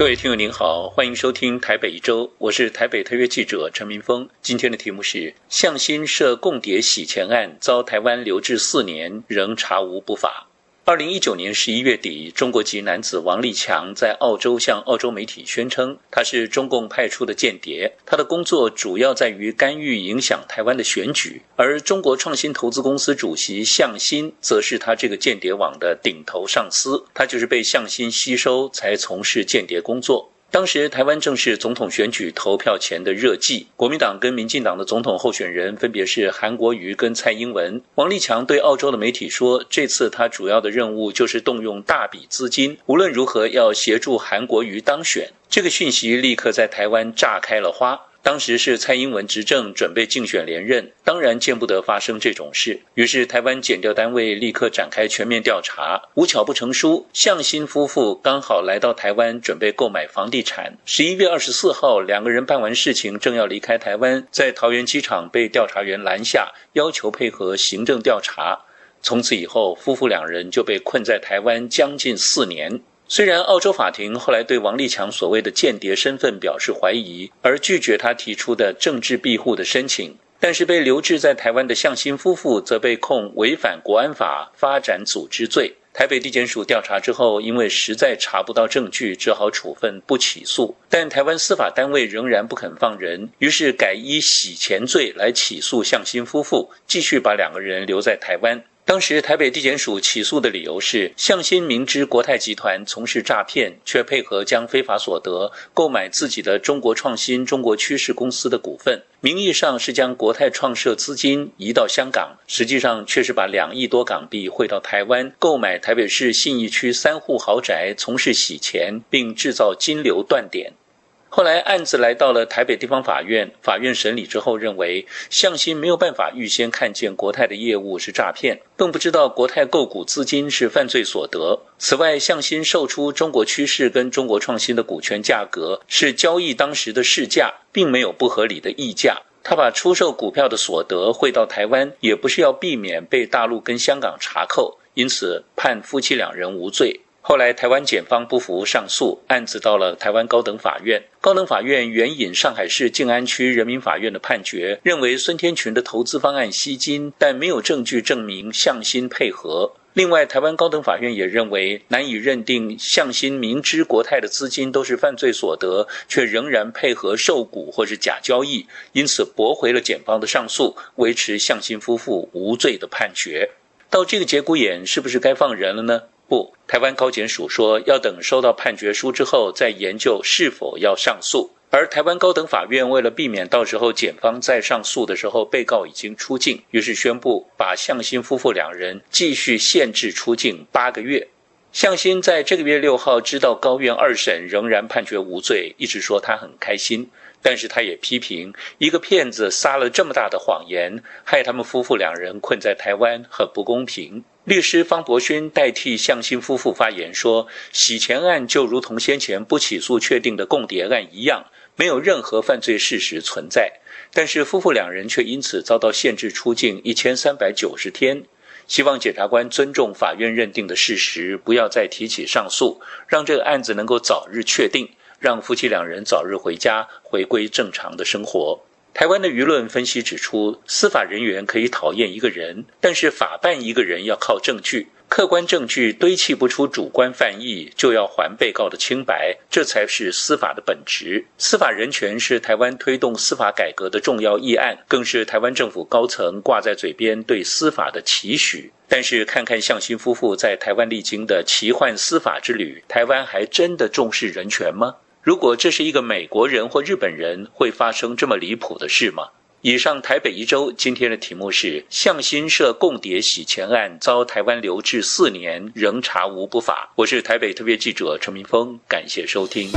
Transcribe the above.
各位听友您好，欢迎收听台北一周，我是台北特约记者陈明峰。今天的题目是：向新涉共谍洗钱案遭台湾留置四年，仍查无不法。二零一九年十一月底，中国籍男子王立强在澳洲向澳洲媒体宣称，他是中共派出的间谍，他的工作主要在于干预影响台湾的选举，而中国创新投资公司主席向新则是他这个间谍网的顶头上司，他就是被向新吸收才从事间谍工作。当时台湾正是总统选举投票前的热季，国民党跟民进党的总统候选人分别是韩国瑜跟蔡英文。王立强对澳洲的媒体说，这次他主要的任务就是动用大笔资金，无论如何要协助韩国瑜当选。这个讯息立刻在台湾炸开了花。当时是蔡英文执政，准备竞选连任，当然见不得发生这种事。于是台湾检调单位立刻展开全面调查。无巧不成书，向心夫妇刚好来到台湾，准备购买房地产。十一月二十四号，两个人办完事情，正要离开台湾，在桃园机场被调查员拦下，要求配合行政调查。从此以后，夫妇两人就被困在台湾将近四年。虽然澳洲法庭后来对王立强所谓的间谍身份表示怀疑，而拒绝他提出的政治庇护的申请，但是被留置在台湾的向心夫妇则被控违反国安法发展组织罪。台北地检署调查之后，因为实在查不到证据，只好处分不起诉。但台湾司法单位仍然不肯放人，于是改以洗钱罪来起诉向心夫妇，继续把两个人留在台湾。当时台北地检署起诉的理由是，向心明知国泰集团从事诈骗，却配合将非法所得购买自己的中国创新、中国趋势公司的股份，名义上是将国泰创设资金移到香港，实际上却是把两亿多港币汇到台湾，购买台北市信义区三户豪宅，从事洗钱，并制造金流断点。后来案子来到了台北地方法院，法院审理之后认为，向心没有办法预先看见国泰的业务是诈骗，更不知道国泰购股资金是犯罪所得。此外，向心售出中国趋势跟中国创新的股权价格是交易当时的市价，并没有不合理的溢价。他把出售股票的所得汇到台湾，也不是要避免被大陆跟香港查扣，因此判夫妻两人无罪。后来，台湾检方不服上诉，案子到了台湾高等法院。高等法院援引上海市静安区人民法院的判决，认为孙天群的投资方案吸金，但没有证据证明向心配合。另外，台湾高等法院也认为难以认定向心明知国泰的资金都是犯罪所得，却仍然配合受股或是假交易，因此驳回了检方的上诉，维持向心夫妇无罪的判决。到这个节骨眼，是不是该放人了呢？不，台湾高检署说要等收到判决书之后再研究是否要上诉。而台湾高等法院为了避免到时候检方再上诉的时候被告已经出境，于是宣布把向新夫妇两人继续限制出境八个月。向新在这个月六号知道高院二审仍然判决无罪，一直说他很开心。但是他也批评一个骗子撒了这么大的谎言，害他们夫妇两人困在台湾，很不公平。律师方博勋代替向心夫妇发言说：“洗钱案就如同先前不起诉确定的共谍案一样，没有任何犯罪事实存在。但是夫妇两人却因此遭到限制出境一千三百九十天。希望检察官尊重法院认定的事实，不要再提起上诉，让这个案子能够早日确定。”让夫妻两人早日回家，回归正常的生活。台湾的舆论分析指出，司法人员可以讨厌一个人，但是法办一个人要靠证据，客观证据堆砌不出主观犯意，就要还被告的清白，这才是司法的本质。司法人权是台湾推动司法改革的重要议案，更是台湾政府高层挂在嘴边对司法的期许。但是，看看向心夫妇在台湾历经的奇幻司法之旅，台湾还真的重视人权吗？如果这是一个美国人或日本人，会发生这么离谱的事吗？以上台北一周今天的题目是向新社共谍洗钱案遭台湾留置四年，仍查无不法。我是台北特别记者陈明峰，感谢收听。